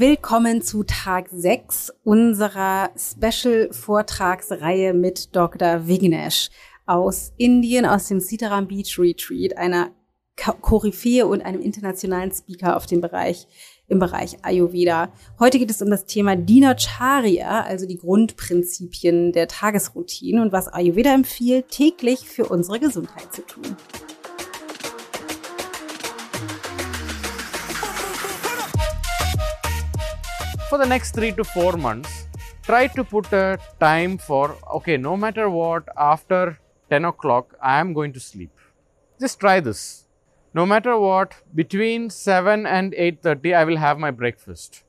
Willkommen zu Tag 6 unserer Special-Vortragsreihe mit Dr. Vignesh aus Indien, aus dem Sitaram Beach Retreat, einer Koryphäe und einem internationalen Speaker auf dem Bereich, im Bereich Ayurveda. Heute geht es um das Thema Dinacharya, also die Grundprinzipien der Tagesroutine und was Ayurveda empfiehlt, täglich für unsere Gesundheit zu tun. For the next three to four months, try to put a time for okay, no matter what, after 10 o'clock, I am going to sleep. Just try this. No matter what, between 7 and 8.30, I will have my breakfast.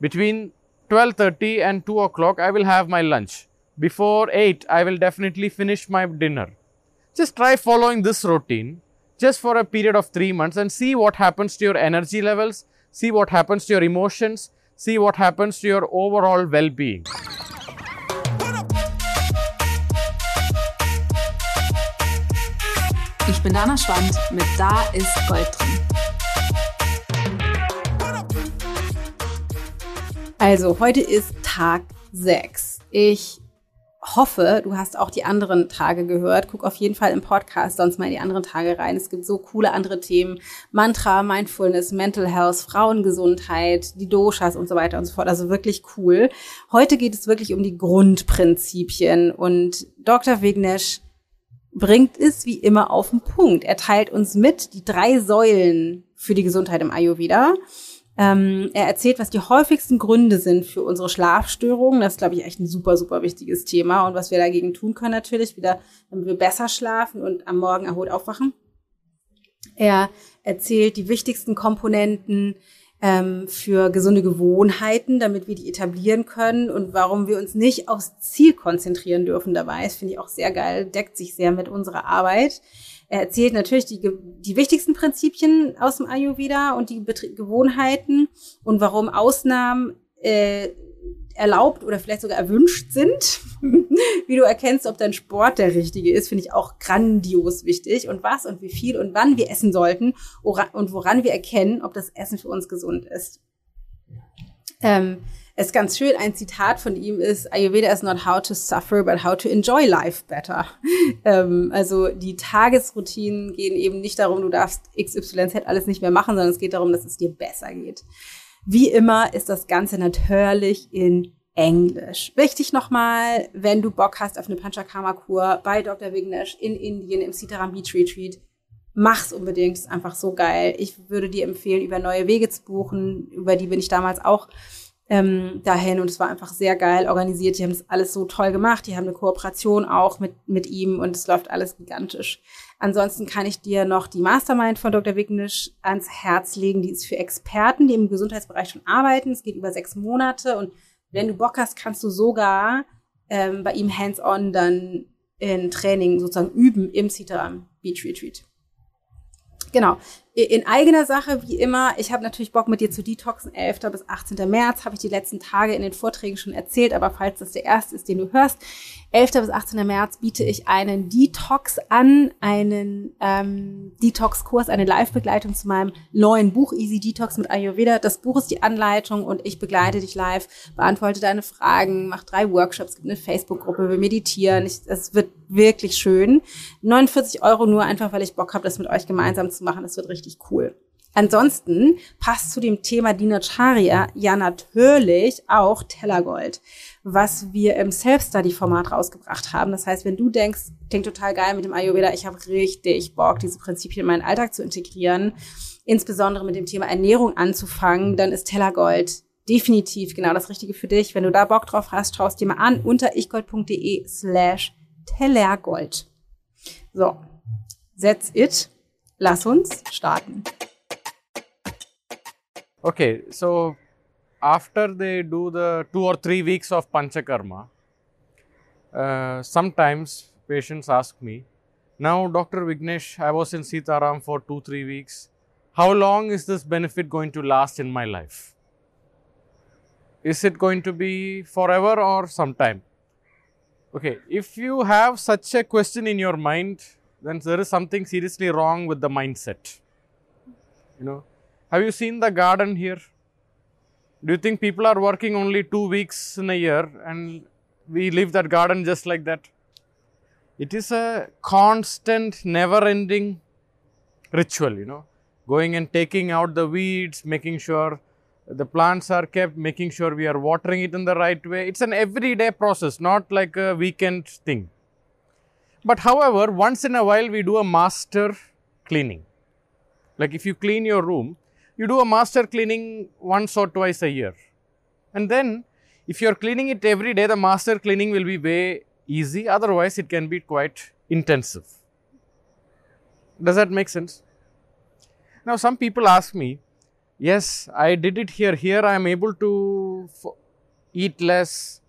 Between 12.30 and 2 o'clock, I will have my lunch. Before 8, I will definitely finish my dinner. Just try following this routine just for a period of 3 months and see what happens to your energy levels, see what happens to your emotions, see what happens to your overall well-being. Ich bin Dana Schwand mit Da ist Gold drin. Also, heute ist Tag 6. Ich hoffe, du hast auch die anderen Tage gehört. Guck auf jeden Fall im Podcast sonst mal in die anderen Tage rein. Es gibt so coole andere Themen. Mantra, Mindfulness, Mental Health, Frauengesundheit, die Doshas und so weiter und so fort. Also wirklich cool. Heute geht es wirklich um die Grundprinzipien und Dr. Vignesh bringt es wie immer auf den Punkt. Er teilt uns mit die drei Säulen für die Gesundheit im Ayurveda. Ähm, er erzählt, was die häufigsten Gründe sind für unsere Schlafstörungen. Das ist, glaube ich, echt ein super, super wichtiges Thema. Und was wir dagegen tun können natürlich, wieder, damit wir besser schlafen und am Morgen erholt aufwachen. Er erzählt die wichtigsten Komponenten ähm, für gesunde Gewohnheiten, damit wir die etablieren können und warum wir uns nicht aufs Ziel konzentrieren dürfen dabei. Das finde ich auch sehr geil, deckt sich sehr mit unserer Arbeit. Er erzählt natürlich die, die wichtigsten Prinzipien aus dem Ayurveda und die Betrie Gewohnheiten und warum Ausnahmen äh, erlaubt oder vielleicht sogar erwünscht sind. wie du erkennst, ob dein Sport der richtige ist, finde ich auch grandios wichtig. Und was und wie viel und wann wir essen sollten und woran wir erkennen, ob das Essen für uns gesund ist. Ähm, es ist ganz schön, ein Zitat von ihm ist, Ayurveda is not how to suffer, but how to enjoy life better. ähm, also die Tagesroutinen gehen eben nicht darum, du darfst XYZ alles nicht mehr machen, sondern es geht darum, dass es dir besser geht. Wie immer ist das Ganze natürlich in Englisch. Wichtig nochmal, wenn du Bock hast auf eine Panchakarma-Kur bei Dr. Vignesh in Indien im Sitaram Beach Retreat, mach's unbedingt, ist einfach so geil. Ich würde dir empfehlen, über neue Wege zu buchen, über die bin ich damals auch ähm, dahin und es war einfach sehr geil organisiert. Die haben das alles so toll gemacht. Die haben eine Kooperation auch mit, mit ihm und es läuft alles gigantisch. Ansonsten kann ich dir noch die Mastermind von Dr. Wignisch ans Herz legen. Die ist für Experten, die im Gesundheitsbereich schon arbeiten. Es geht über sechs Monate und wenn du Bock hast, kannst du sogar ähm, bei ihm hands-on dann in Training sozusagen üben im Citaram Beach Retreat. Genau. In eigener Sache, wie immer, ich habe natürlich Bock mit dir zu detoxen. 11. bis 18. März habe ich die letzten Tage in den Vorträgen schon erzählt, aber falls das der erste ist, den du hörst, 11. bis 18. März biete ich einen Detox an, einen ähm, Detox-Kurs, eine Live-Begleitung zu meinem neuen Buch Easy Detox mit Ayurveda. Das Buch ist die Anleitung und ich begleite dich live, beantworte deine Fragen, mache drei Workshops, gibt eine Facebook-Gruppe, wir meditieren. Es wird wirklich schön. 49 Euro nur einfach, weil ich Bock habe, das mit euch gemeinsam zu machen. Das wird richtig cool. Ansonsten passt zu dem Thema Dinacharya ja natürlich auch Tellergold was wir im Self-Study-Format rausgebracht haben. Das heißt, wenn du denkst, klingt total geil mit dem Ayurveda, ich habe richtig Bock, diese Prinzipien in meinen Alltag zu integrieren, insbesondere mit dem Thema Ernährung anzufangen, dann ist Tellergold definitiv genau das Richtige für dich. Wenn du da Bock drauf hast, schaust dir mal an unter ichgold.de slash Tellergold. So, that's it. Lass uns starten. Okay, so after they do the two or three weeks of panchakarma, uh, sometimes patients ask me, now Dr. Vignesh, I was in Sitaram for two, three weeks. How long is this benefit going to last in my life? Is it going to be forever or sometime? Okay, if you have such a question in your mind, then there is something seriously wrong with the mindset. You know, have you seen the garden here? Do you think people are working only two weeks in a year and we leave that garden just like that? It is a constant, never ending ritual, you know, going and taking out the weeds, making sure the plants are kept, making sure we are watering it in the right way. It's an everyday process, not like a weekend thing. But however, once in a while we do a master cleaning. Like if you clean your room, you do a master cleaning once or twice a year. And then if you are cleaning it every day, the master cleaning will be way easy. Otherwise, it can be quite intensive. Does that make sense? Now, some people ask me, yes, I did it here. Here I am able to eat less.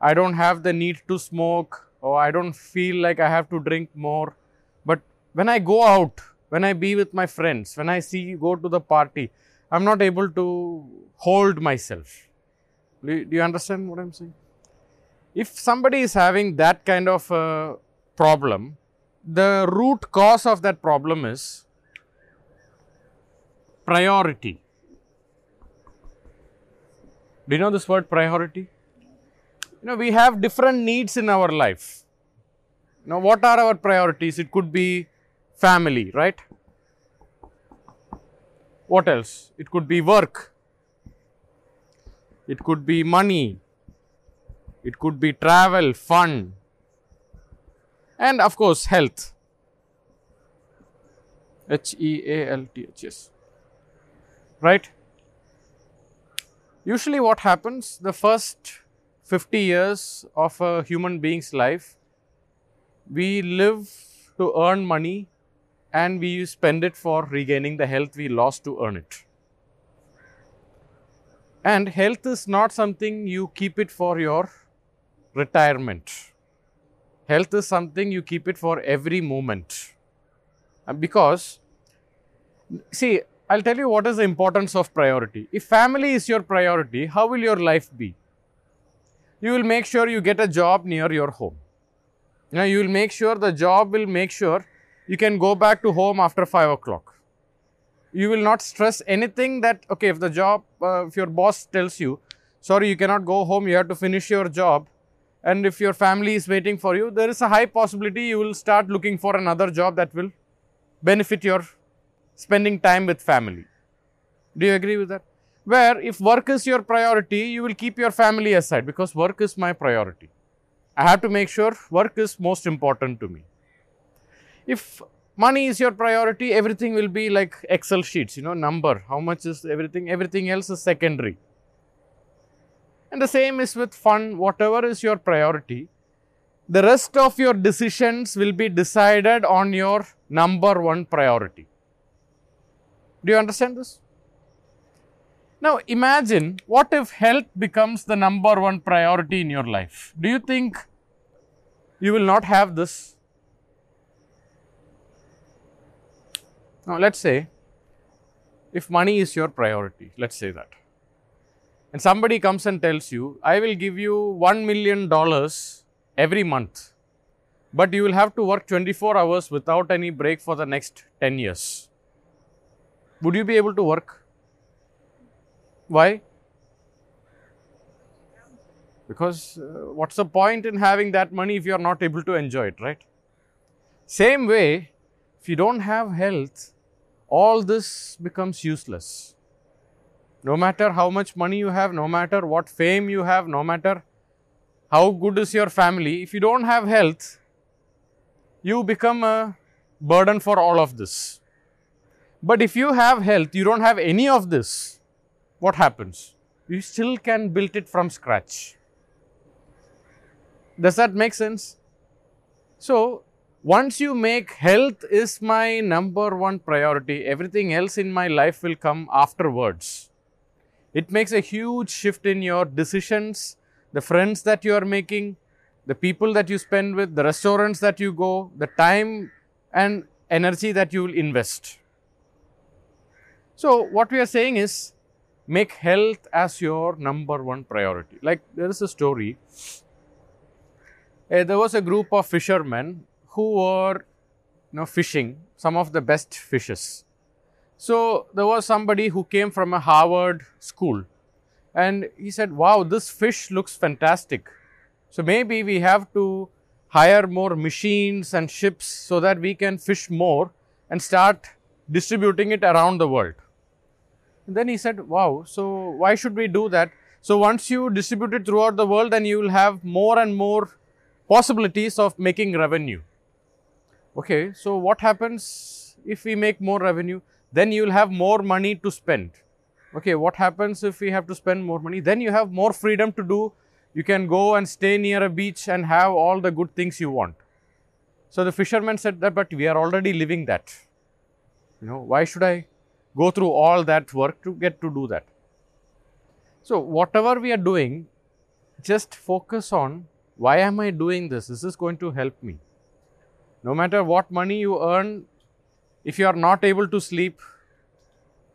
I don't have the need to smoke or I don't feel like I have to drink more. But when I go out, when I be with my friends, when I see go to the party, I'm not able to hold myself. Do you understand what I'm saying? If somebody is having that kind of a problem, the root cause of that problem is priority. Do you know this word priority? You know, we have different needs in our life. Now, what are our priorities? It could be family, right? What else? It could be work. It could be money. It could be travel, fun. And of course, health. H E A L T H S. Right? Usually, what happens the first 50 years of a human being's life, we live to earn money and we spend it for regaining the health we lost to earn it. And health is not something you keep it for your retirement. Health is something you keep it for every moment. Uh, because, see, I'll tell you what is the importance of priority. If family is your priority, how will your life be? You will make sure you get a job near your home. Now, you will make sure the job will make sure you can go back to home after 5 o'clock. You will not stress anything that, okay, if the job, uh, if your boss tells you, sorry, you cannot go home, you have to finish your job, and if your family is waiting for you, there is a high possibility you will start looking for another job that will benefit your spending time with family. Do you agree with that? Where if work is your priority, you will keep your family aside because work is my priority. I have to make sure work is most important to me. If money is your priority, everything will be like Excel sheets, you know, number, how much is everything, everything else is secondary. And the same is with fun, whatever is your priority, the rest of your decisions will be decided on your number one priority. Do you understand this? Now, imagine what if health becomes the number one priority in your life? Do you think you will not have this? Now, let's say if money is your priority, let's say that, and somebody comes and tells you, I will give you $1 million every month, but you will have to work 24 hours without any break for the next 10 years. Would you be able to work? Why? Because uh, what's the point in having that money if you are not able to enjoy it, right? Same way, if you don't have health, all this becomes useless. No matter how much money you have, no matter what fame you have, no matter how good is your family, if you don't have health, you become a burden for all of this. But if you have health, you don't have any of this, what happens? You still can build it from scratch. Does that make sense? So, once you make health is my number one priority, everything else in my life will come afterwards. It makes a huge shift in your decisions, the friends that you are making, the people that you spend with, the restaurants that you go, the time and energy that you will invest. So, what we are saying is make health as your number one priority. Like there is a story. Uh, there was a group of fishermen who were you know, fishing some of the best fishes. So there was somebody who came from a Harvard school and he said, Wow, this fish looks fantastic. So maybe we have to hire more machines and ships so that we can fish more and start distributing it around the world. Then he said, Wow, so why should we do that? So once you distribute it throughout the world, then you will have more and more possibilities of making revenue. Okay, so what happens if we make more revenue? Then you will have more money to spend. Okay, what happens if we have to spend more money? Then you have more freedom to do. You can go and stay near a beach and have all the good things you want. So the fisherman said that, but we are already living that. You know, why should I go through all that work to get to do that? So, whatever we are doing, just focus on why am I doing this? This is going to help me. No matter what money you earn, if you are not able to sleep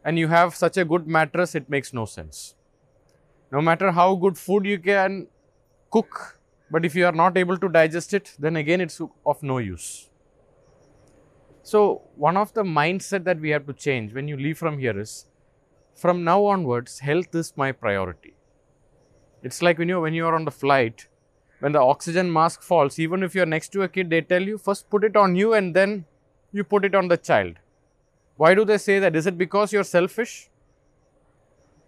and you have such a good mattress, it makes no sense. No matter how good food you can cook, but if you are not able to digest it, then again it's of no use. So, one of the mindset that we have to change when you leave from here is from now onwards, health is my priority. It's like when you when you are on the flight, when the oxygen mask falls, even if you're next to a kid, they tell you first put it on you and then you put it on the child. Why do they say that? Is it because you're selfish?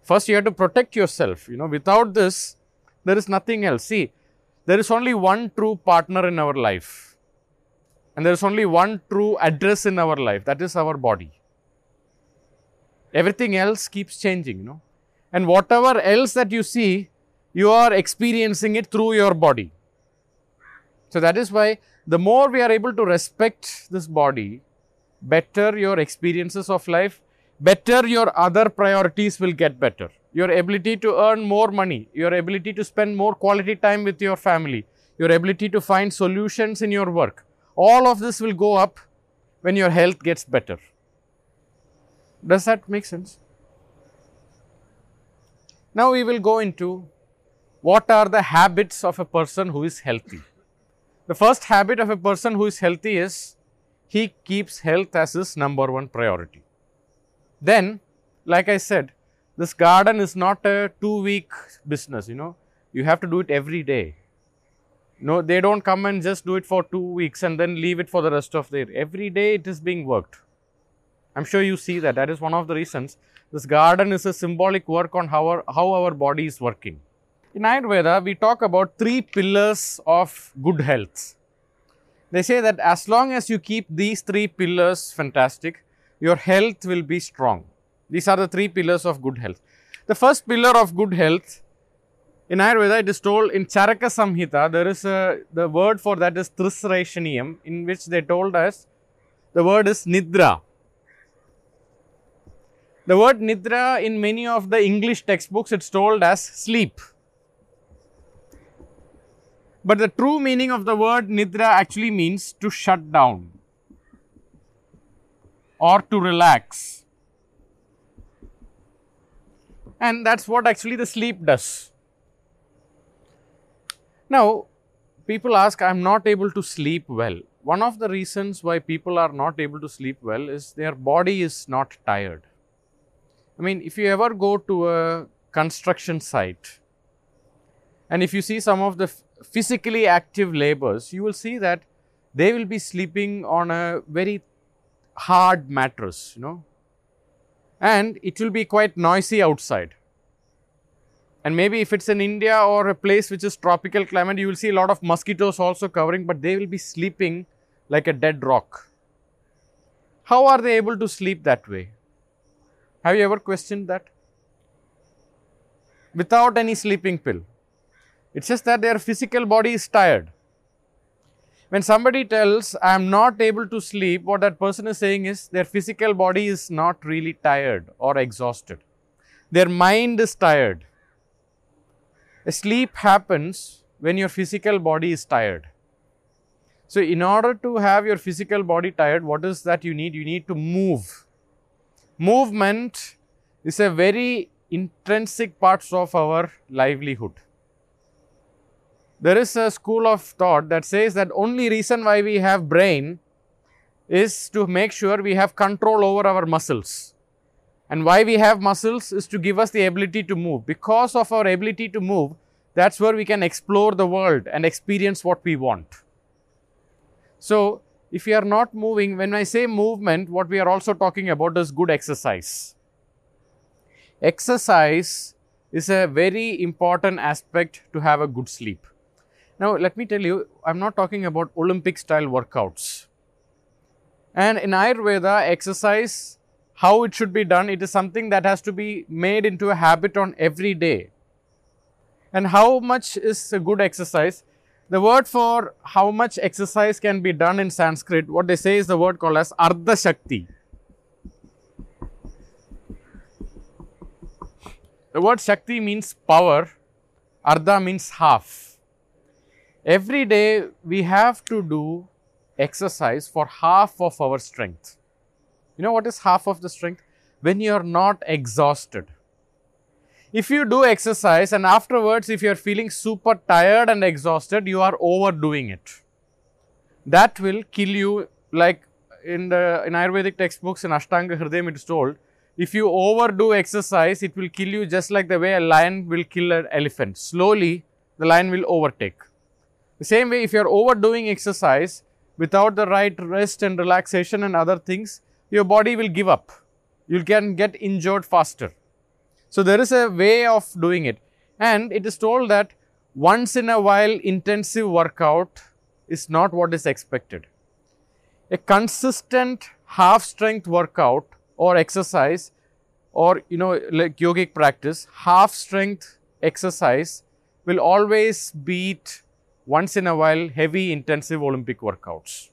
First, you have to protect yourself. You know, without this, there is nothing else. See, there is only one true partner in our life, and there is only one true address in our life that is our body. Everything else keeps changing, you know. And whatever else that you see, you are experiencing it through your body. So that is why the more we are able to respect this body, better your experiences of life, better your other priorities will get better. Your ability to earn more money, your ability to spend more quality time with your family, your ability to find solutions in your work, all of this will go up when your health gets better. Does that make sense? Now we will go into what are the habits of a person who is healthy. The first habit of a person who is healthy is he keeps health as his number one priority. Then, like I said, this garden is not a two week business, you know, you have to do it every day. No, they don't come and just do it for two weeks and then leave it for the rest of the year. Every day it is being worked. I'm sure you see that. That is one of the reasons. This garden is a symbolic work on how our, how our body is working. In Ayurveda, we talk about three pillars of good health. They say that as long as you keep these three pillars fantastic, your health will be strong. These are the three pillars of good health. The first pillar of good health in Ayurveda, it is told in Charaka Samhita, there is a, the word for that is Trisraishaniyam, in which they told us the word is Nidra. The word nidra in many of the English textbooks it's told as sleep. But the true meaning of the word nidra actually means to shut down or to relax. And that's what actually the sleep does. Now, people ask, I'm not able to sleep well. One of the reasons why people are not able to sleep well is their body is not tired. I mean, if you ever go to a construction site and if you see some of the physically active laborers, you will see that they will be sleeping on a very hard mattress, you know, and it will be quite noisy outside. And maybe if it's in India or a place which is tropical climate, you will see a lot of mosquitoes also covering, but they will be sleeping like a dead rock. How are they able to sleep that way? Have you ever questioned that? Without any sleeping pill. It's just that their physical body is tired. When somebody tells, I am not able to sleep, what that person is saying is their physical body is not really tired or exhausted. Their mind is tired. Sleep happens when your physical body is tired. So, in order to have your physical body tired, what is that you need? You need to move movement is a very intrinsic part of our livelihood. There is a school of thought that says that only reason why we have brain is to make sure we have control over our muscles. And why we have muscles is to give us the ability to move. Because of our ability to move, that's where we can explore the world and experience what we want. So, if you are not moving, when I say movement, what we are also talking about is good exercise. Exercise is a very important aspect to have a good sleep. Now, let me tell you, I'm not talking about Olympic style workouts. And in Ayurveda, exercise, how it should be done, it is something that has to be made into a habit on every day. And how much is a good exercise? The word for how much exercise can be done in Sanskrit, what they say is the word called as Ardha Shakti. The word Shakti means power, Ardha means half. Every day we have to do exercise for half of our strength. You know what is half of the strength? When you are not exhausted. If you do exercise and afterwards, if you are feeling super tired and exhausted, you are overdoing it. That will kill you, like in the in Ayurvedic textbooks in Ashtanga Hridayam, it is told if you overdo exercise, it will kill you just like the way a lion will kill an elephant. Slowly, the lion will overtake. The same way, if you are overdoing exercise without the right rest and relaxation and other things, your body will give up. You can get injured faster. So, there is a way of doing it. And it is told that once in a while intensive workout is not what is expected. A consistent half strength workout or exercise or you know like yogic practice, half strength exercise will always beat once in a while heavy intensive Olympic workouts.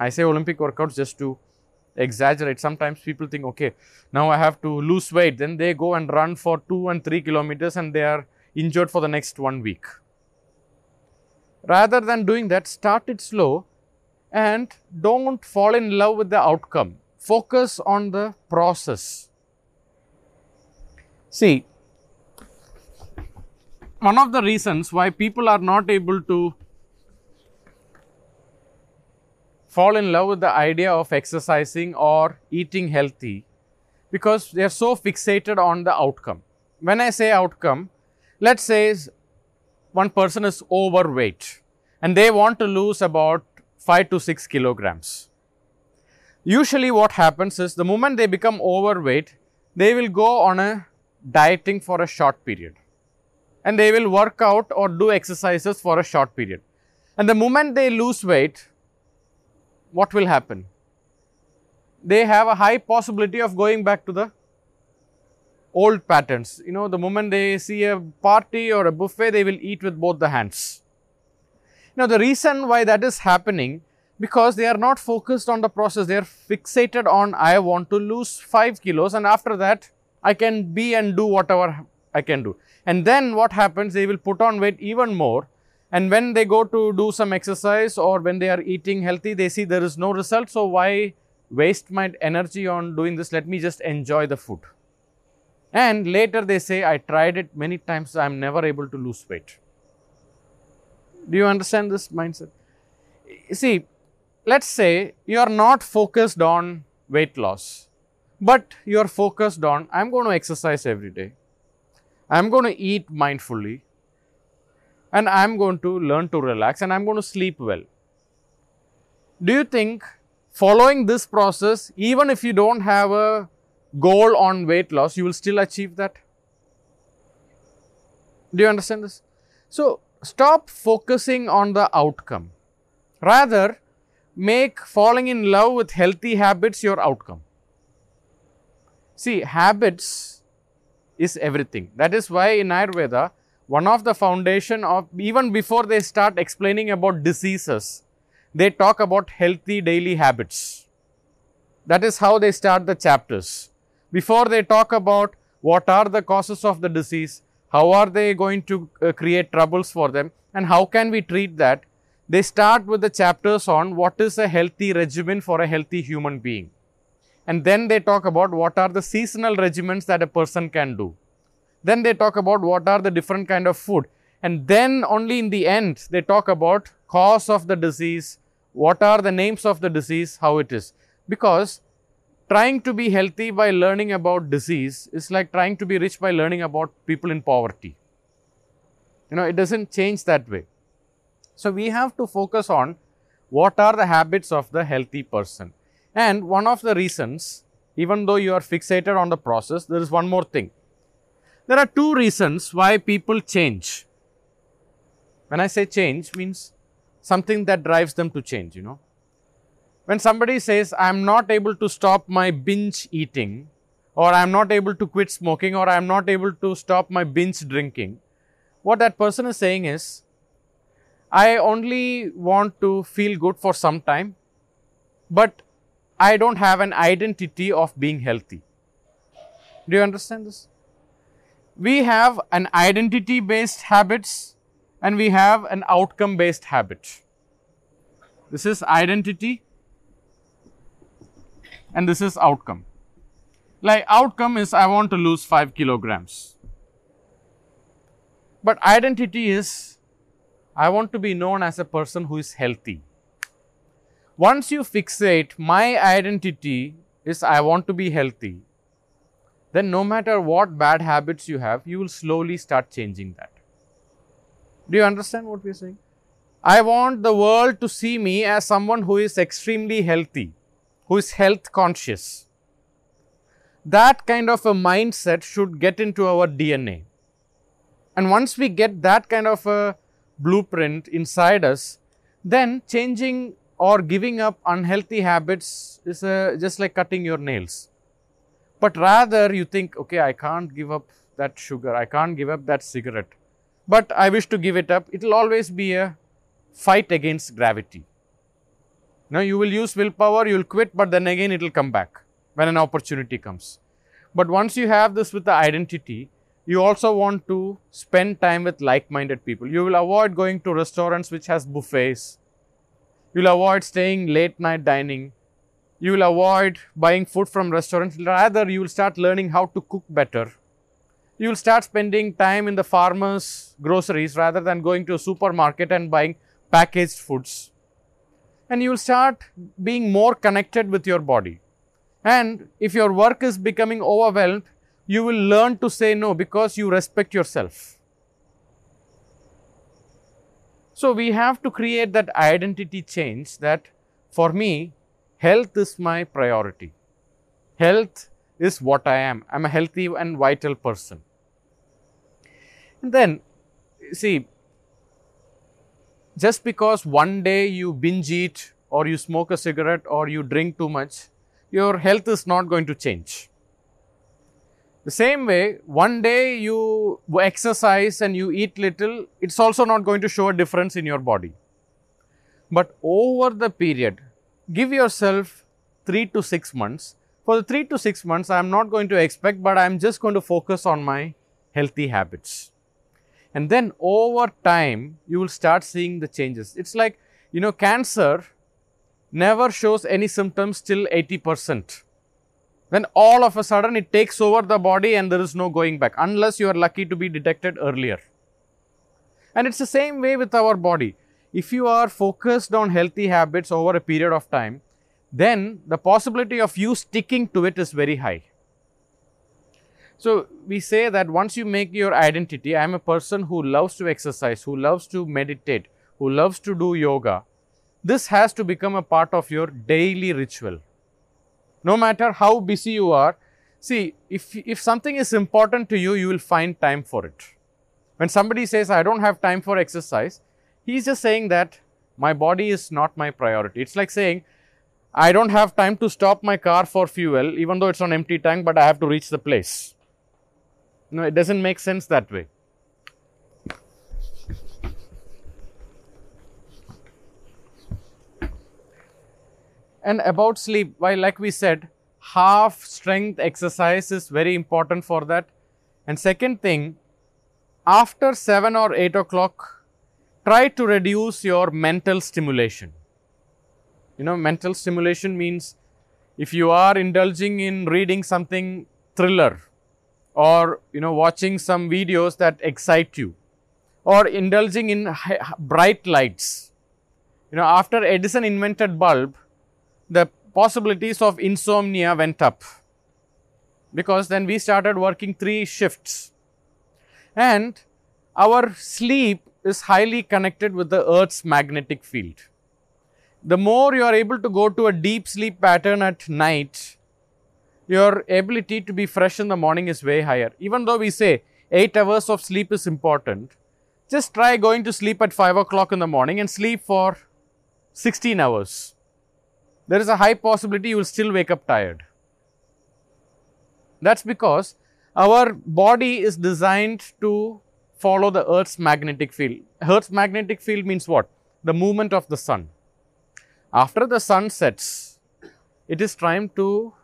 I say Olympic workouts just to exaggerate. Sometimes people think, okay, now I have to lose weight. Then they go and run for two and three kilometers and they are injured for the next one week. Rather than doing that, start it slow and don't fall in love with the outcome focus on the process. See, one of the reasons why people are not able to fall in love with the idea of exercising or eating healthy because they are so fixated on the outcome. When I say outcome, let's say one person is overweight and they want to lose about 5 to 6 kilograms. Usually what happens is the moment they become overweight, they will go on a dieting for a short period and they will work out or do exercises for a short period. And the moment they lose weight, what will happen? They have a high possibility of going back to the old patterns. You know, the moment they see a party or a buffet, they will eat with both the hands. Now, the reason why that is happening because they are not focused on the process. They are fixated on I want to lose 5 kilos and after that I can be and do whatever I can do. And then what happens? They will put on weight even more. And when they go to do some exercise or when they are eating healthy, they see there is no result. So why waste my energy on doing this? Let me just enjoy the food. And later they say, I tried it many times, I am never able to lose weight. Do you understand this mindset? See, let's say you are not focused on weight loss, but you are focused on I'm going to exercise every day, I'm going to eat mindfully, and I'm going to learn to relax and I'm going to sleep well. Do you think following this process, even if you don't have a goal on weight loss, you will still achieve that? Do you understand this? So, stop focusing on the outcome. Rather, make falling in love with healthy habits your outcome. See, habits is everything. That is why in Ayurveda, one of the foundation of even before they start explaining about diseases, they talk about healthy daily habits. That is how they start the chapters. Before they talk about what are the causes of the disease, how are they going to uh, create troubles for them, and how can we treat that, they start with the chapters on what is a healthy regimen for a healthy human being. And then they talk about what are the seasonal regimens that a person can do. Then they talk about what are the different kind of food. And then only in the end, they talk about cause of the disease, what are the names of the disease, how it is. Because trying to be healthy by learning about disease is like trying to be rich by learning about people in poverty. You know, it doesn't change that way. So, we have to focus on what are the habits of the healthy person. And one of the reasons, even though you are fixated on the process, there is one more thing. There are two reasons why people change. When I say change, means something that drives them to change, you know. When somebody says, I am not able to stop my binge eating, or I am not able to quit smoking, or I am not able to stop my binge drinking, what that person is saying is, I only want to feel good for some time, but I don't have an identity of being healthy. Do you understand this? We have an identity based habits and we have an outcome based habit. This is identity and this is outcome. Like outcome is I want to lose 5 kilograms. But identity is I want to be known as a person who is healthy. Once you fixate my identity is I want to be healthy, then no matter what bad habits you have, you will slowly start changing that. Do you understand what we are saying? I want the world to see me as someone who is extremely healthy, who is health conscious. That kind of a mindset should get into our DNA. And once we get that kind of a blueprint inside us, then changing or giving up unhealthy habits is just like cutting your nails. But rather you think, okay, I can't give up that sugar, I can't give up that cigarette but I wish to give it up, it will always be a fight against gravity. Now, you will use willpower, you will quit, but then again it will come back when an opportunity comes. But once you have this with the identity, you also want to spend time with like-minded people. You will avoid going to restaurants which has buffets. You will avoid staying late night dining. You will avoid buying food from restaurants. Rather, you will start learning how to cook better you will start spending time in the farmer's groceries rather than going to a supermarket and buying packaged foods. And you will start being more connected with your body. And if your work is becoming overwhelmed, you will learn to say no because you respect yourself. So, we have to create that identity change that for me, health is my priority. Health is what I am. I am a healthy and vital person. And then, see, just because one day you binge eat or you smoke a cigarette or you drink too much, your health is not going to change. The same way, one day you exercise and you eat little, it's also not going to show a difference in your body. But over the period, give yourself three to six months. For the three to six months, I am not going to expect, but I am just going to focus on my healthy habits and then over time you will start seeing the changes. It's like, you know, cancer never shows any symptoms till 80%. Then all of a sudden it takes over the body and there is no going back unless you are lucky to be detected earlier. And it's the same way with our body. If you are focused on healthy habits over a period of time, then the possibility of you sticking to it is very high. So, we say that once you make your identity, I am a person who loves to exercise, who loves to meditate, who loves to do yoga. This has to become a part of your daily ritual. No matter how busy you are, see, if, if something is important to you, you will find time for it. When somebody says, I don't have time for exercise, he's just saying that my body is not my priority. It's like saying, I don't have time to stop my car for fuel, even though it's on empty tank, but I have to reach the place. No, it doesn't make sense that way. And about sleep, why, like we said, half strength exercise is very important for that. And second thing, after 7 or 8 o'clock, try to reduce your mental stimulation. You know, mental stimulation means if you are indulging in reading something thriller or you know watching some videos that excite you or indulging in bright lights you know after edison invented bulb the possibilities of insomnia went up because then we started working three shifts and our sleep is highly connected with the earth's magnetic field. The more you are able to go to a deep sleep pattern at night your ability to be fresh in the morning is way higher. Even though we say 8 hours of sleep is important just try going to sleep at 5 o'clock in the morning and sleep for 16 hours. There is a high possibility you will still wake up tired. That's because our body is designed to follow the Earth's magnetic field. Earth's magnetic field means what? The movement of the sun. After the sun sets, it is time to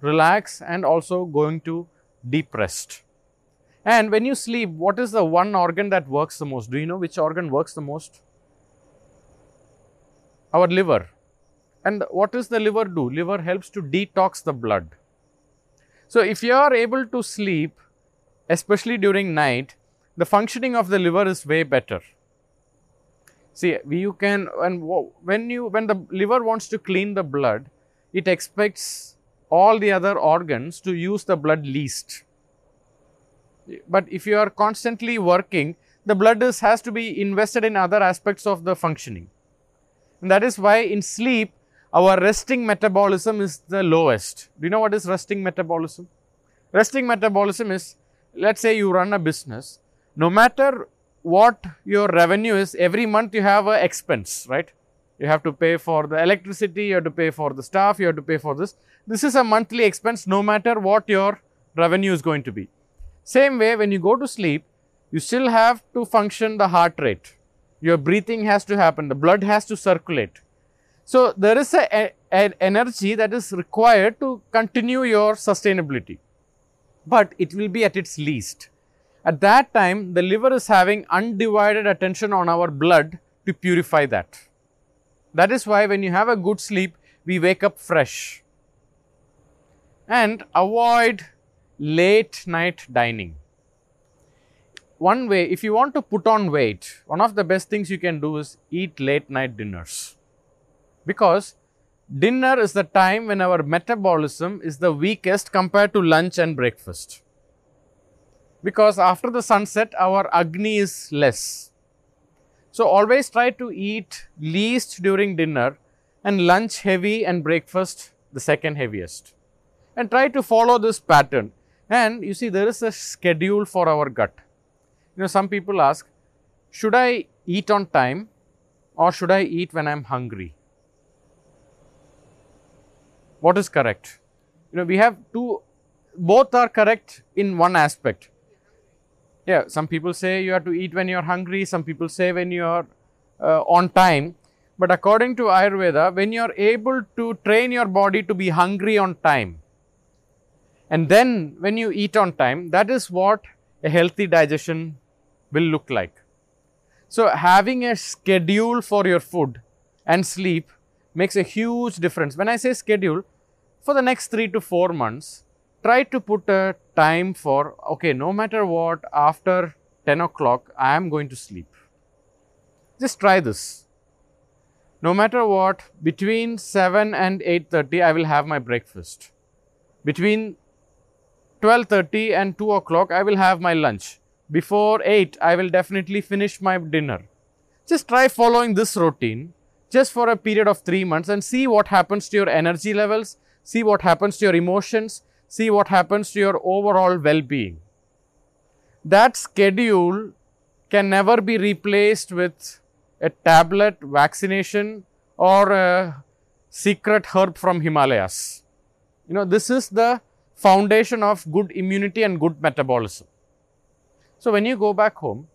relax and also going to deep rest. And when you sleep, what is the one organ that works the most? Do you know which organ works the most? Our liver. And what does the liver do? Liver helps to detox the blood. So, if you are able to sleep, especially during night, the functioning of the liver is way better. See, you can, and when you, when the liver wants to clean the blood, it expects all the other organs to use the blood least. But if you are constantly working, the blood is, has to be invested in other aspects of the functioning. And that is why in sleep, our resting metabolism is the lowest. Do you know what is resting metabolism? Resting metabolism is, let's say you run a business, no matter what your revenue is, every month you have an expense, right? You have to pay for the electricity, you have to pay for the staff, you have to pay for this. This is a monthly expense no matter what your revenue is going to be. Same way, when you go to sleep, you still have to function the heart rate. Your breathing has to happen, the blood has to circulate. So, there is a, an energy that is required to continue your sustainability, but it will be at its least. At that time, the liver is having undivided attention on our blood to purify that. That is why when you have a good sleep, we wake up fresh. And avoid late night dining. One way, if you want to put on weight, one of the best things you can do is eat late night dinners because dinner is the time when our metabolism is the weakest compared to lunch and breakfast. Because after the sunset, our Agni is less. So, always try to eat least during dinner and lunch heavy and breakfast the second heaviest. And try to follow this pattern. And you see, there is a schedule for our gut. You know, some people ask, should I eat on time or should I eat when I am hungry? what is correct? You know, we have two, both are correct in one aspect. Yeah, some people say you have to eat when you are hungry, some people say when you are uh, on time. But according to Ayurveda, when you are able to train your body to be hungry on time, and then when you eat on time, that is what a healthy digestion will look like. So, having a schedule for your food and sleep makes a huge difference. When I say schedule, for the next three to four months, try to put a time for, okay, no matter what, after 10 o'clock, I am going to sleep. Just try this. No matter what, between 7 and 8.30, I will have my breakfast. Between 12.30 and 2 o'clock, I will have my lunch. Before 8, I will definitely finish my dinner. Just try following this routine just for a period of 3 months and see what happens to your energy levels, see what happens to your emotions, see what happens to your overall well being. That schedule can never be replaced with a tablet, vaccination, or a secret herb from Himalayas. You know, this is the foundation of good immunity and good metabolism. So, when you go back home,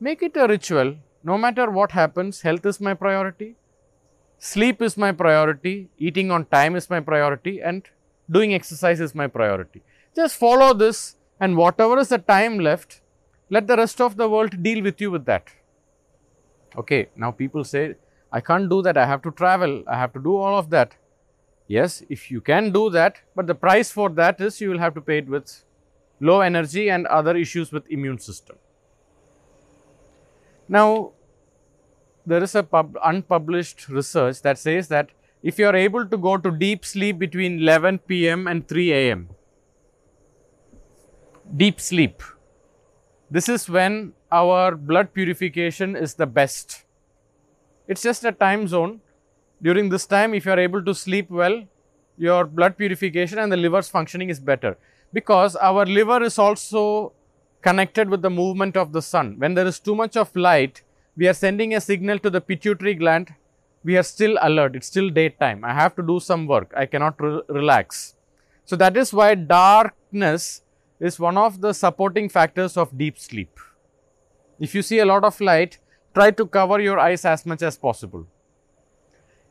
make it a ritual. No matter what happens, health is my priority. Sleep is my priority, eating on time is my priority, and doing exercise is my priority. Just follow this, and whatever is the time left, let the rest of the world deal with you with that. Okay, now people say, I can't do that, I have to travel, I have to do all of that. Yes, if you can do that, but the price for that is you will have to pay it with low energy and other issues with immune system. Now, there is a pub, unpublished research that says that if you are able to go to deep sleep between 11 pm and 3 am. Deep sleep. This is when our blood purification is the best. It's just a time zone. During this time, if you are able to sleep well, your blood purification and the liver's functioning is better because our liver is also connected with the movement of the sun. When there is too much of light, we are sending a signal to the pituitary gland. We are still alert. It's still daytime. I have to do some work. I cannot re relax. So that is why darkness is one of the supporting factors of deep sleep. If you see a lot of light, try to cover your eyes as much as possible.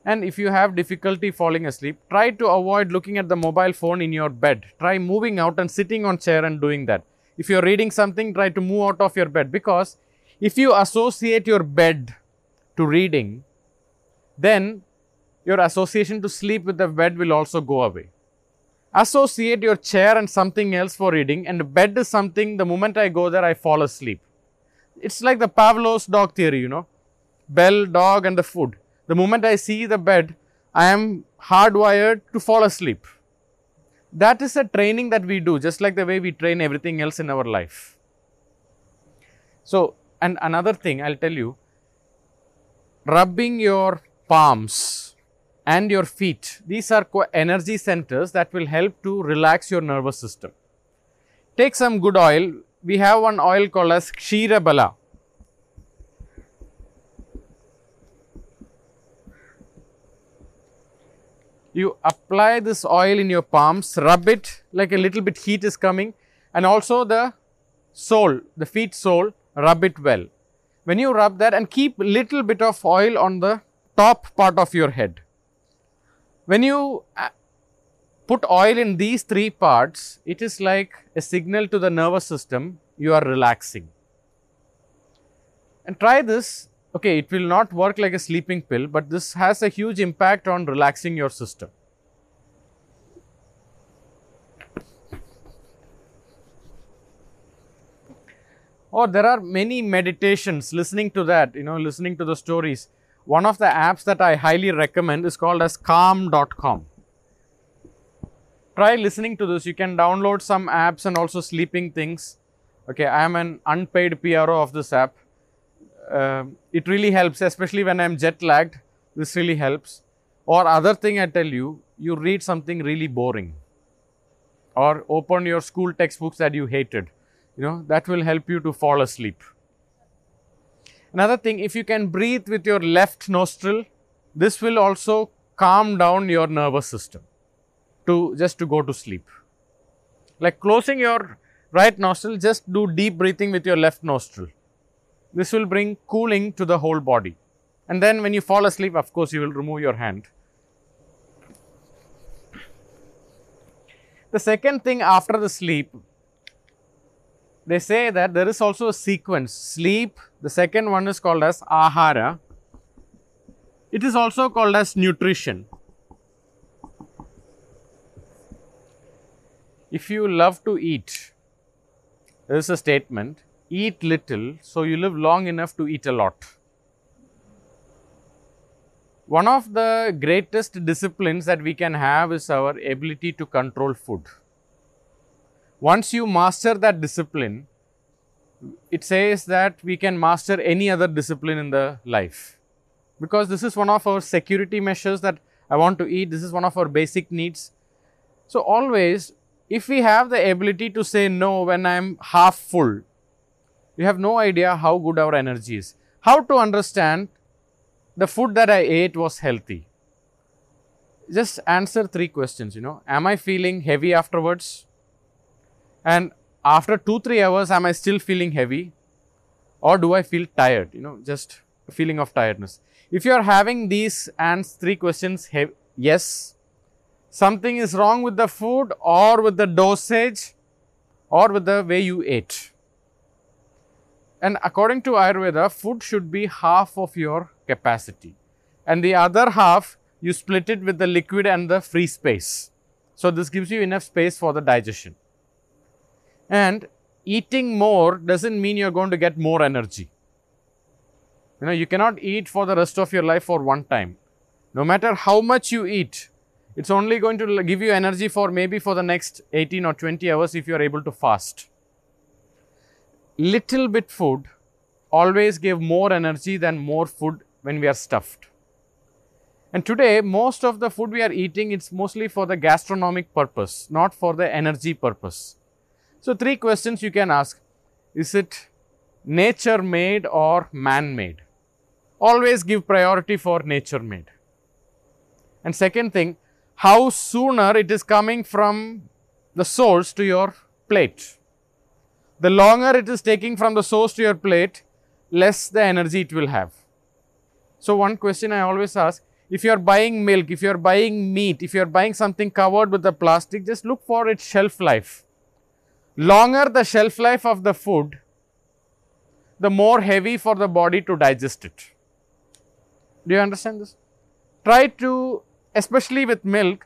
And if you have difficulty falling asleep, try to avoid looking at the mobile phone in your bed. Try moving out and sitting on chair and doing that. If you are reading something, try to move out of your bed because if you associate your bed to reading, then your association to sleep with the bed will also go away. Associate your chair and something else for reading, and bed is something the moment I go there, I fall asleep. It's like the Pavlov's dog theory, you know bell, dog, and the food. The moment I see the bed, I am hardwired to fall asleep. That is a training that we do, just like the way we train everything else in our life. So, and another thing I'll tell you rubbing your palms and your feet, these are energy centers that will help to relax your nervous system. Take some good oil. We have one oil called as Kshira Bala. you apply this oil in your palms, rub it like a little bit heat is coming and also the sole, the feet sole, rub it well. When you rub that and keep little bit of oil on the top part of your head. When you uh, put oil in these three parts, it is like a signal to the nervous system you are relaxing. And try this okay, it will not work like a sleeping pill, but this has a huge impact on relaxing your system. Or there are many meditations, listening to that, you know, listening to the stories. One of the apps that I highly recommend is called as calm.com. Try listening to this. You can download some apps and also sleeping things. Okay, I am an unpaid PRO of this app uh, it really helps, especially when I'm jet lagged. This really helps. Or other thing I tell you, you read something really boring, or open your school textbooks that you hated. You know that will help you to fall asleep. Another thing, if you can breathe with your left nostril, this will also calm down your nervous system to just to go to sleep. Like closing your right nostril, just do deep breathing with your left nostril this will bring cooling to the whole body. And then when you fall asleep, of course, you will remove your hand. The second thing after the sleep, they say that there is also a sequence. Sleep, the second one is called as ahara. It is also called as nutrition. If you love to eat, there is a statement eat little so you live long enough to eat a lot. One of the greatest disciplines that we can have is our ability to control food. Once you master that discipline, it says that we can master any other discipline in the life. Because this is one of our security measures that I want to eat, this is one of our basic needs. So, always, if we have the ability to say no when I am half full, you have no idea how good our energy is. How to understand the food that I ate was healthy? Just answer three questions, you know. Am I feeling heavy afterwards? And after two, three hours, am I still feeling heavy? Or do I feel tired? You know, just a feeling of tiredness. If you are having these and three questions, yes, something is wrong with the food or with the dosage or with the way you ate. And according to Ayurveda, food should be half of your capacity. And the other half, you split it with the liquid and the free space. So, this gives you enough space for the digestion. And eating more doesn't mean you're going to get more energy. You know, you cannot eat for the rest of your life for one time. No matter how much you eat, it's only going to give you energy for maybe for the next 18 or 20 hours if you are able to fast. Little bit food always give more energy than more food when we are stuffed. And today, most of the food we are eating, it's mostly for the gastronomic purpose, not for the energy purpose. So, three questions you can ask. Is it nature made or man made? Always give priority for nature made. And second thing, how sooner it is coming from the source to your plate. The longer it is taking from the source to your plate, less the energy it will have. So, one question I always ask if you are buying milk, if you are buying meat, if you are buying something covered with the plastic, just look for its shelf life. Longer the shelf life of the food, the more heavy for the body to digest it. Do you understand this? Try to especially with milk,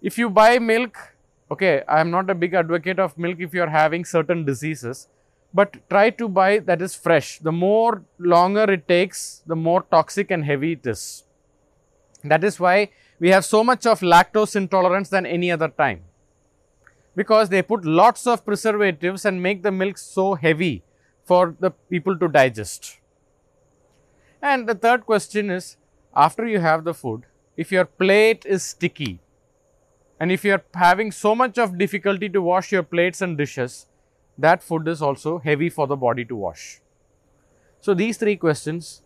if you buy milk, okay, I am not a big advocate of milk if you are having certain diseases, but try to buy that is fresh. The more longer it takes, the more toxic and heavy it is. That is why we have so much of lactose intolerance than any other time. Because they put lots of preservatives and make the milk so heavy for the people to digest. And the third question is after you have the food, if your plate is sticky and if you are having so much of difficulty to wash your plates and dishes, that food is also heavy for the body to wash. So, these three questions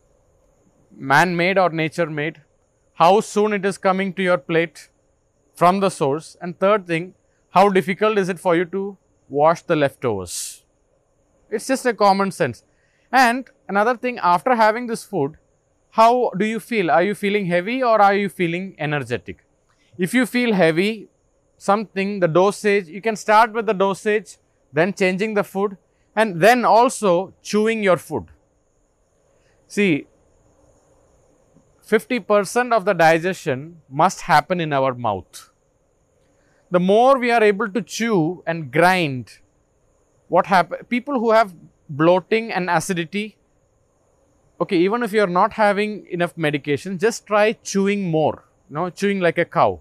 man made or nature made, how soon it is coming to your plate from the source, and third thing, how difficult is it for you to wash the leftovers? It's just a common sense. And another thing, after having this food, how do you feel? Are you feeling heavy or are you feeling energetic? If you feel heavy, something, the dosage, you can start with the dosage, then changing the food, and then also chewing your food. See, 50% of the digestion must happen in our mouth. The more we are able to chew and grind, what happen? People who have bloating and acidity, okay, even if you are not having enough medication, just try chewing more, you know, chewing like a cow,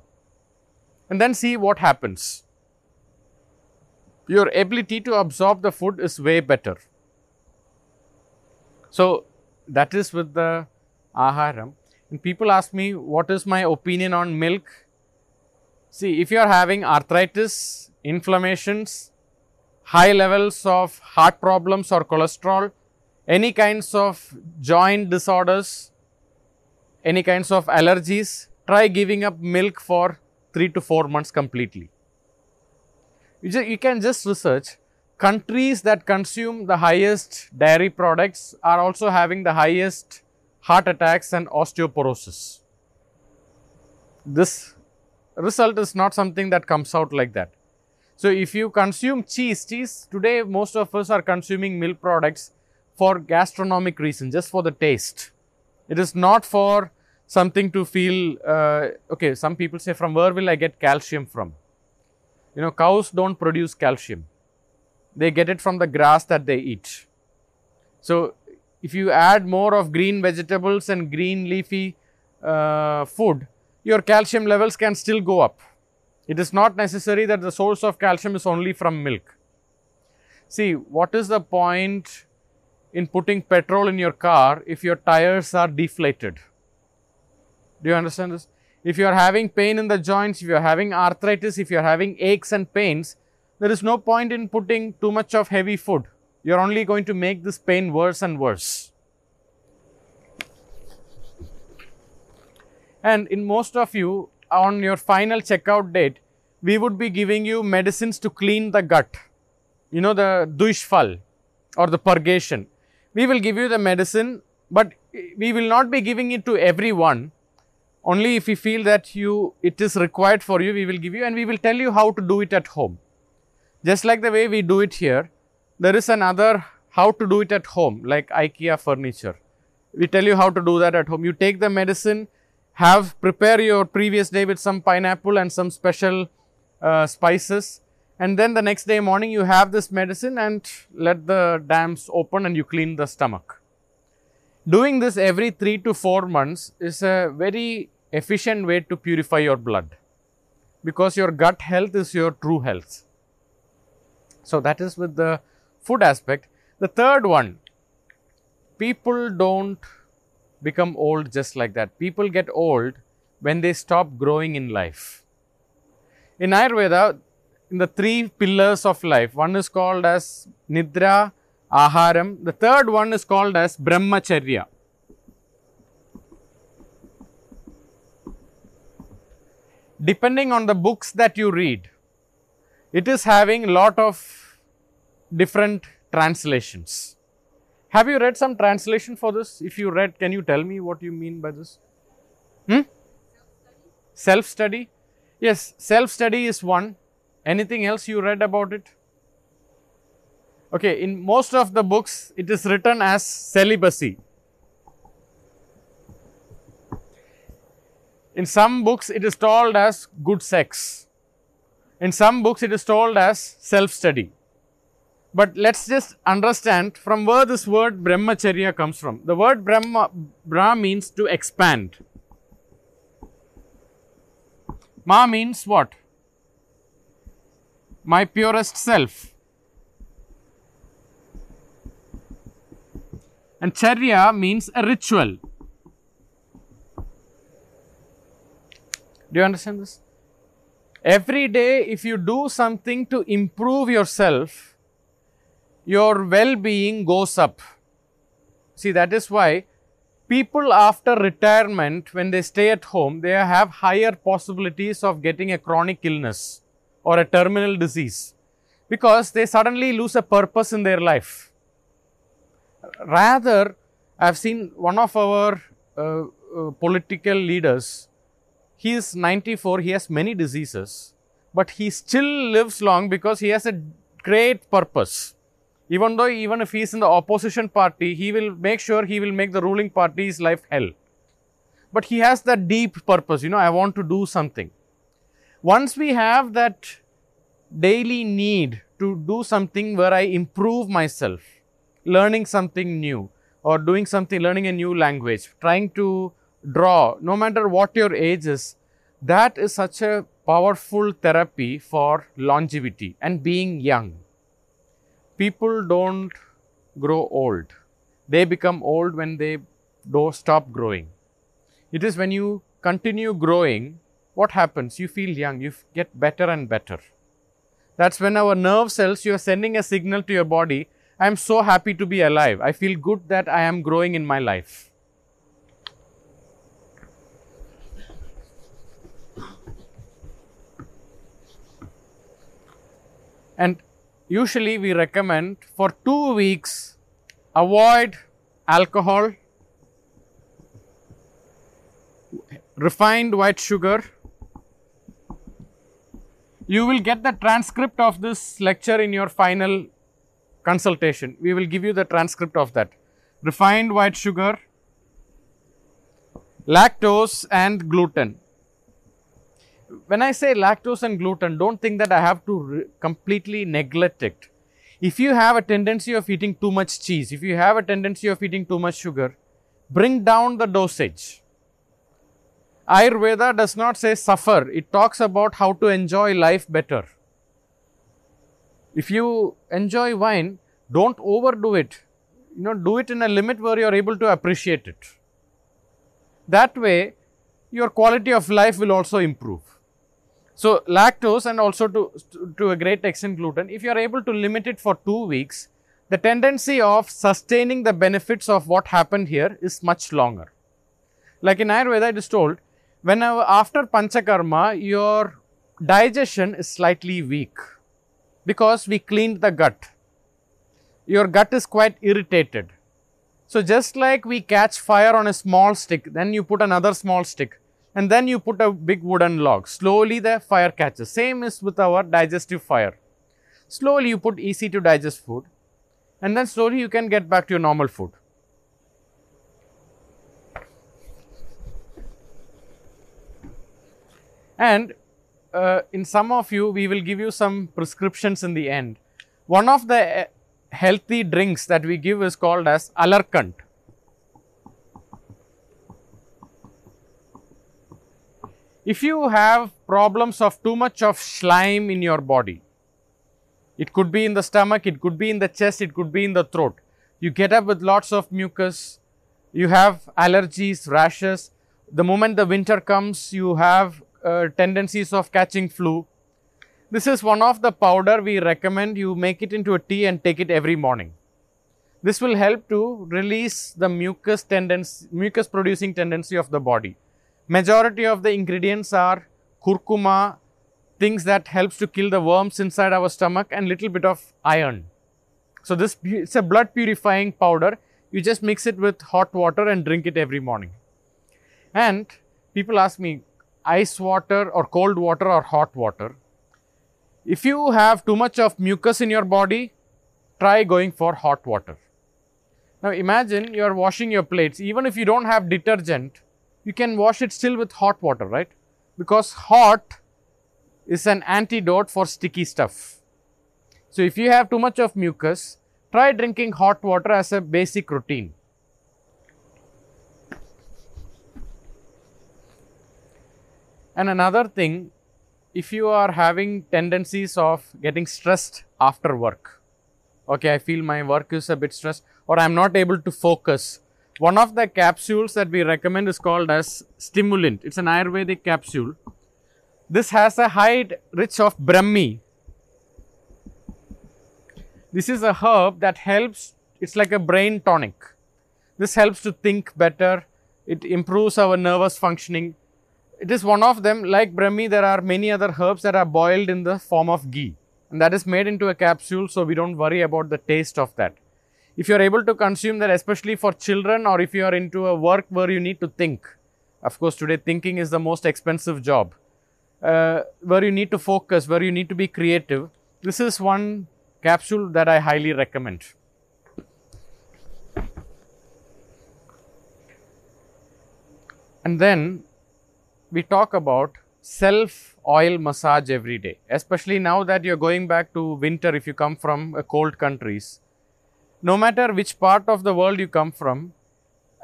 and then see what happens. Your ability to absorb the food is way better. So, that is with the aharam. And people ask me, what is my opinion on milk? See, if you are having arthritis, inflammations, high levels of heart problems or cholesterol, any kinds of joint disorders, any kinds of allergies, try giving up milk for 3 to 4 months completely. You, just, you can just research countries that consume the highest dairy products are also having the highest heart attacks and osteoporosis. This result is not something that comes out like that. So, if you consume cheese, cheese today most of us are consuming milk products for gastronomic reason, just for the taste. It is not for something to feel, uh, okay, some people say from where will I get calcium from? You know, cows don't produce calcium. They get it from the grass that they eat. So, if you add more of green vegetables and green leafy uh, food, your calcium levels can still go up. It is not necessary that the source of calcium is only from milk. See, what is the point in putting petrol in your car if your tires are deflated. Do you understand this? If you are having pain in the joints, if you are having arthritis, if you are having aches and pains, there is no point in putting too much of heavy food. You are only going to make this pain worse and worse. And in most of you, on your final checkout date, we would be giving you medicines to clean the gut. You know, the dushfal or the purgation we will give you the medicine, but we will not be giving it to everyone. Only if we feel that you it is required for you, we will give you and we will tell you how to do it at home. Just like the way we do it here, there is another how to do it at home, like IKEA furniture. We tell you how to do that at home. You take the medicine, have prepare your previous day with some pineapple and some special uh, spices and then the next day morning you have this medicine and let the dams open and you clean the stomach. Doing this every 3 to 4 months is a very efficient way to purify your blood because your gut health is your true health. So, that is with the food aspect. The third one, people don't become old just like that. People get old when they stop growing in life. In Ayurveda, in the three pillars of life, one is called as Nidra, Aharam, the third one is called as Brahmacharya. Depending on the books that you read, it is having lot of different translations. Have you read some translation for this? If you read, can you tell me what you mean by this? Hmm? Self study? Yes, self study is one. Anything else you read about it? Okay, in most of the books, it is written as celibacy. In some books, it is told as good sex. In some books, it is told as self study. But let's just understand from where this word brahmacharya comes from. The word brahma, bra means to expand. Ma means what? My purest self. And charya means a ritual. Do you understand this? Every day, if you do something to improve yourself, your well being goes up. See, that is why people after retirement, when they stay at home, they have higher possibilities of getting a chronic illness or a terminal disease because they suddenly lose a purpose in their life. Rather, I have seen one of our uh, uh, political leaders he is 94, he has many diseases, but he still lives long because he has a great purpose. Even though, even if he is in the opposition party, he will make sure he will make the ruling party's life hell. But he has that deep purpose, you know, I want to do something. Once we have that daily need to do something where I improve myself, learning something new, or doing something, learning a new language, trying to draw, no matter what your age is, that is such a powerful therapy for longevity and being young. People don't grow old. They become old when they do stop growing. It is when you continue growing, what happens? You feel young, you get better and better. That's when our nerve cells, you are sending a signal to your body I am so happy to be alive. I feel good that I am growing in my life. And usually we recommend for two weeks avoid alcohol, refined white sugar. You will get the transcript of this lecture in your final consultation. We will give you the transcript of that. Refined white sugar, lactose and gluten when I say lactose and gluten, don't think that I have to completely neglect it. If you have a tendency of eating too much cheese, if you have a tendency of eating too much sugar, bring down the dosage. Ayurveda does not say suffer, it talks about how to enjoy life better. If you enjoy wine, don't overdo it. You know, do it in a limit where you are able to appreciate it. That way, your quality of life will also improve. So, lactose and also to, to a great extent gluten, if you are able to limit it for 2 weeks, the tendency of sustaining the benefits of what happened here is much longer. Like in Ayurveda, it is told, whenever after Panchakarma, your digestion is slightly weak because we cleaned the gut. Your gut is quite irritated. So, just like we catch fire on a small stick, then you put another small stick, and then you put a big wooden log. Slowly the fire catches. Same is with our digestive fire. Slowly you put easy to digest food and then slowly you can get back to your normal food. And uh, in some of you, we will give you some prescriptions in the end. One of the uh, healthy drinks that we give is called as Alarkant. If you have problems of too much of slime in your body, it could be in the stomach, it could be in the chest, it could be in the throat. You get up with lots of mucus, you have allergies, rashes. The moment the winter comes, you have uh, tendencies of catching flu. This is one of the powder we recommend you make it into a tea and take it every morning. This will help to release the mucus tendency, mucus producing tendency of the body. Majority of the ingredients are curcuma, things that helps to kill the worms inside our stomach and little bit of iron. So this it's a blood purifying powder. You just mix it with hot water and drink it every morning. And people ask me ice water or cold water or hot water. If you have too much of mucus in your body, try going for hot water. Now imagine you are washing your plates. Even if you don't have detergent, you can wash it still with hot water, right? Because hot is an antidote for sticky stuff. So if you have too much of mucus, try drinking hot water as a basic routine. And another thing, if you are having tendencies of getting stressed after work, okay, I feel my work is a bit stressed or I'm not able to focus. One of the capsules that we recommend is called as stimulant. It's an Ayurvedic capsule this has a high rich of Brahmi. This is a herb that helps, it's like a brain tonic. This helps to think better, it improves our nervous functioning. It is one of them, like Brahmi, there are many other herbs that are boiled in the form of ghee and that is made into a capsule so we don't worry about the taste of that. If you are able to consume that, especially for children or if you are into a work where you need to think, of course, today thinking is the most expensive job uh, where you need to focus, where you need to be creative, this is one capsule that I highly recommend. And then we talk about self oil massage every day, especially now that you're going back to winter if you come from uh, cold countries. No matter which part of the world you come from,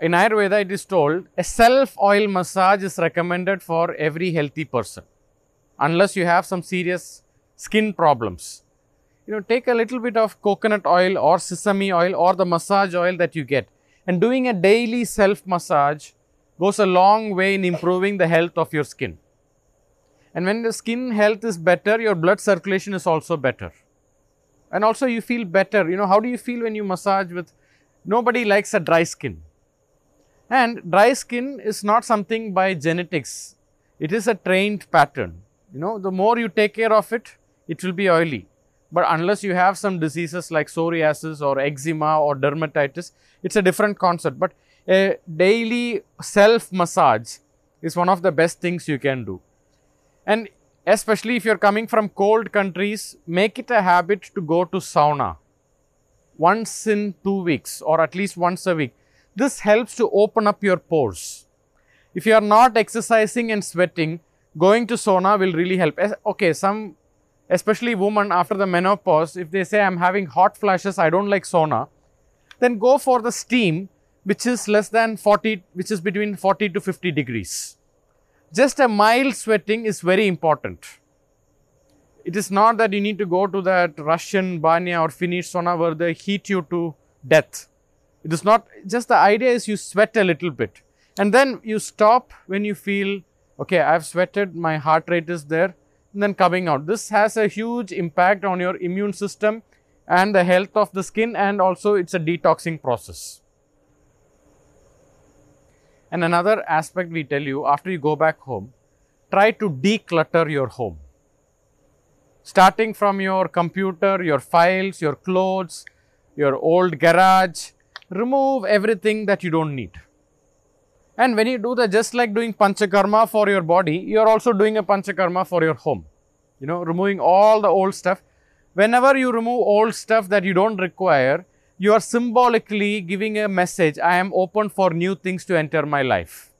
in Ayurveda it is told a self oil massage is recommended for every healthy person unless you have some serious skin problems. You know, take a little bit of coconut oil or sesame oil or the massage oil that you get and doing a daily self massage goes a long way in improving the health of your skin. And when the skin health is better, your blood circulation is also better. And also you feel better. You know, how do you feel when you massage with, nobody likes a dry skin. And dry skin is not something by genetics. It is a trained pattern. You know, the more you take care of it, it will be oily. But unless you have some diseases like psoriasis or eczema or dermatitis, it's a different concept. But a daily self massage is one of the best things you can do. And especially if you're coming from cold countries, make it a habit to go to sauna once in two weeks or at least once a week. This helps to open up your pores. If you are not exercising and sweating, going to sauna will really help. Okay, some, especially women after the menopause, if they say I'm having hot flashes, I don't like sauna, then go for the steam, which is less than 40, which is between 40 to 50 degrees. Just a mild sweating is very important. It is not that you need to go to that Russian banya or Finnish sauna where they heat you to death. It is not, just the idea is you sweat a little bit and then you stop when you feel okay, I've sweated, my heart rate is there, and then coming out. This has a huge impact on your immune system and the health of the skin, and also it's a detoxing process. And another aspect we tell you after you go back home, try to declutter your home. Starting from your computer, your files, your clothes, your old garage, remove everything that you don't need. And when you do that, just like doing panchakarma for your body, you are also doing a panchakarma for your home. You know, removing all the old stuff. Whenever you remove old stuff that you don't require, you are symbolically giving a message I am open for new things to enter my life.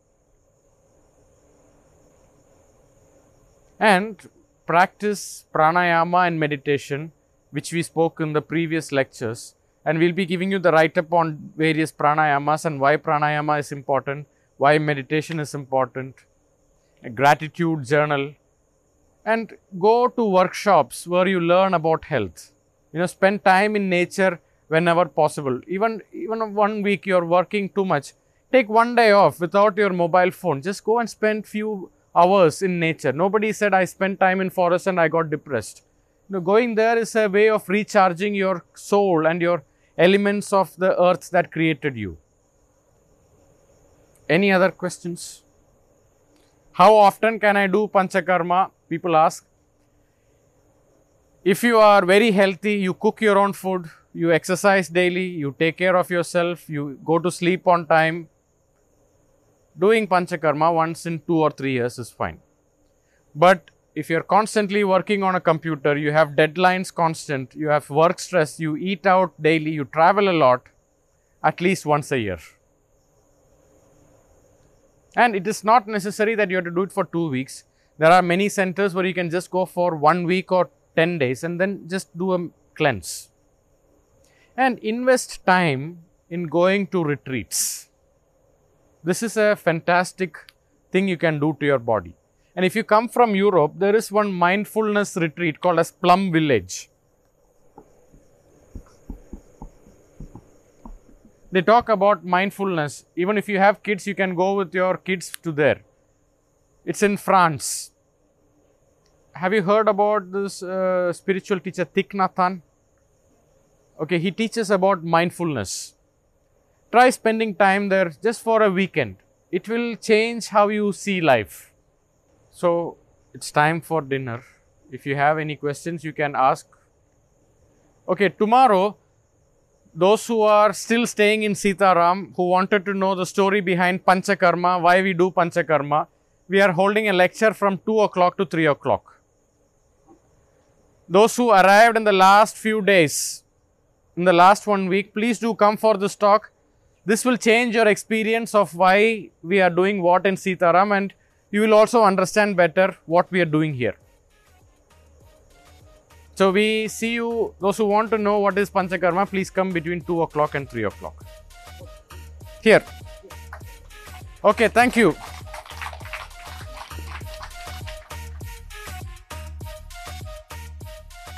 And practice pranayama and meditation, which we spoke in the previous lectures. And we'll be giving you the write up on various pranayamas and why pranayama is important why meditation is important. a gratitude journal, and go to workshops where you learn about health. You know, spend time in nature whenever possible. Even even one week you're working too much, take one day off without your mobile phone. Just go and spend few hours in nature. Nobody said I spent time in forest and I got depressed. You know, going there is a way of recharging your soul and your elements of the earth that created you. Any other questions? How often can I do panchakarma? People ask. If you are very healthy, you cook your own food, you exercise daily, you take care of yourself, you go to sleep on time, doing panchakarma once in two or three years is fine. But if you're constantly working on a computer, you have deadlines constant, you have work stress, you eat out daily, you travel a lot, at least once a year. And it is not necessary that you have to do it for two weeks. There are many centers where you can just go for one week or 10 days and then just do a cleanse. And invest time in going to retreats. This is a fantastic thing you can do to your body. And if you come from Europe, there is one mindfulness retreat called as Plum Village. They talk about mindfulness. Even if you have kids, you can go with your kids to there. It's in France. Have you heard about this uh, spiritual teacher Thich Nhat Hanh? Okay, he teaches about mindfulness. Try spending time there just for a weekend. It will change how you see life. So, it's time for dinner. If you have any questions, you can ask. Okay, tomorrow those who are still staying in Sitaram, who wanted to know the story behind Panchakarma, why we do Panchakarma, we are holding a lecture from 2 o'clock to 3 o'clock. Those who arrived in the last few days, in the last one week, please do come for this talk. This will change your experience of why we are doing what in Sitaram and you will also understand better what we are doing here. So we see you, those who want to know what is Panchakarma, please come between 2 o'clock and 3 o'clock. Here. Okay, thank you.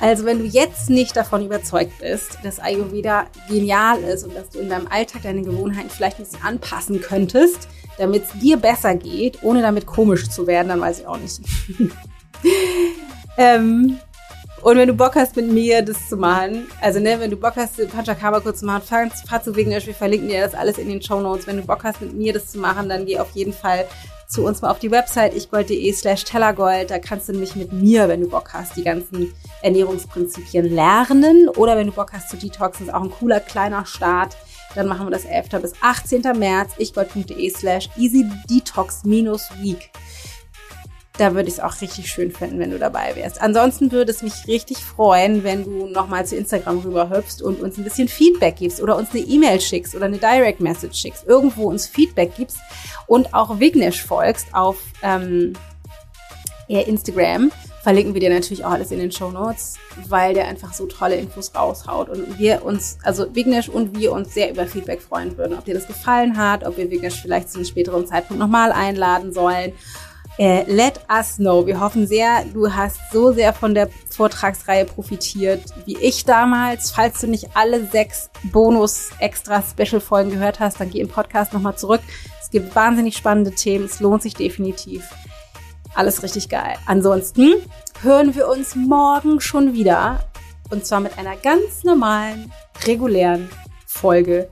Also wenn du jetzt nicht davon überzeugt bist, dass Ayurveda genial ist und dass du in deinem Alltag deine Gewohnheiten vielleicht ein bisschen anpassen könntest, damit es dir besser geht, ohne damit komisch zu werden, dann weiß ich auch nicht. ähm, und wenn du Bock hast, mit mir das zu machen, also ne, wenn du Bock hast, Panchakarma kurz zu machen, fahr, zu Vignesh, wir verlinken dir das alles in den Show Notes. Wenn du Bock hast, mit mir das zu machen, dann geh auf jeden Fall zu uns mal auf die Website ichgold.de slash tellergold. Da kannst du nämlich mit mir, wenn du Bock hast, die ganzen Ernährungsprinzipien lernen. Oder wenn du Bock hast zu detoxen, ist auch ein cooler kleiner Start. Dann machen wir das 11. bis 18. März, ichgold.de slash easydetox-week da würde ich es auch richtig schön finden, wenn du dabei wärst. Ansonsten würde es mich richtig freuen, wenn du nochmal zu Instagram rüber hüpfst und uns ein bisschen Feedback gibst oder uns eine E-Mail schickst oder eine Direct Message schickst, irgendwo uns Feedback gibst und auch Vignesh folgst auf ähm, Instagram. Verlinken wir dir natürlich auch alles in den Show Notes, weil der einfach so tolle Infos raushaut und wir uns, also Vignesh und wir uns sehr über Feedback freuen würden, ob dir das gefallen hat, ob wir Vignesh vielleicht zu einem späteren Zeitpunkt nochmal einladen sollen äh, let us know. Wir hoffen sehr, du hast so sehr von der Vortragsreihe profitiert wie ich damals. Falls du nicht alle sechs Bonus-Extra-Special-Folgen gehört hast, dann geh im Podcast nochmal zurück. Es gibt wahnsinnig spannende Themen. Es lohnt sich definitiv. Alles richtig geil. Ansonsten hören wir uns morgen schon wieder. Und zwar mit einer ganz normalen, regulären Folge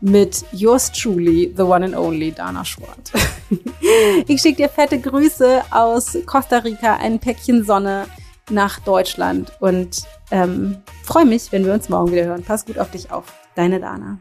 mit yours truly, the one and only Dana Schwart. ich schicke dir fette Grüße aus Costa Rica, ein Päckchen Sonne nach Deutschland und ähm, freue mich, wenn wir uns morgen wieder hören. Pass gut auf dich auf. Deine Dana.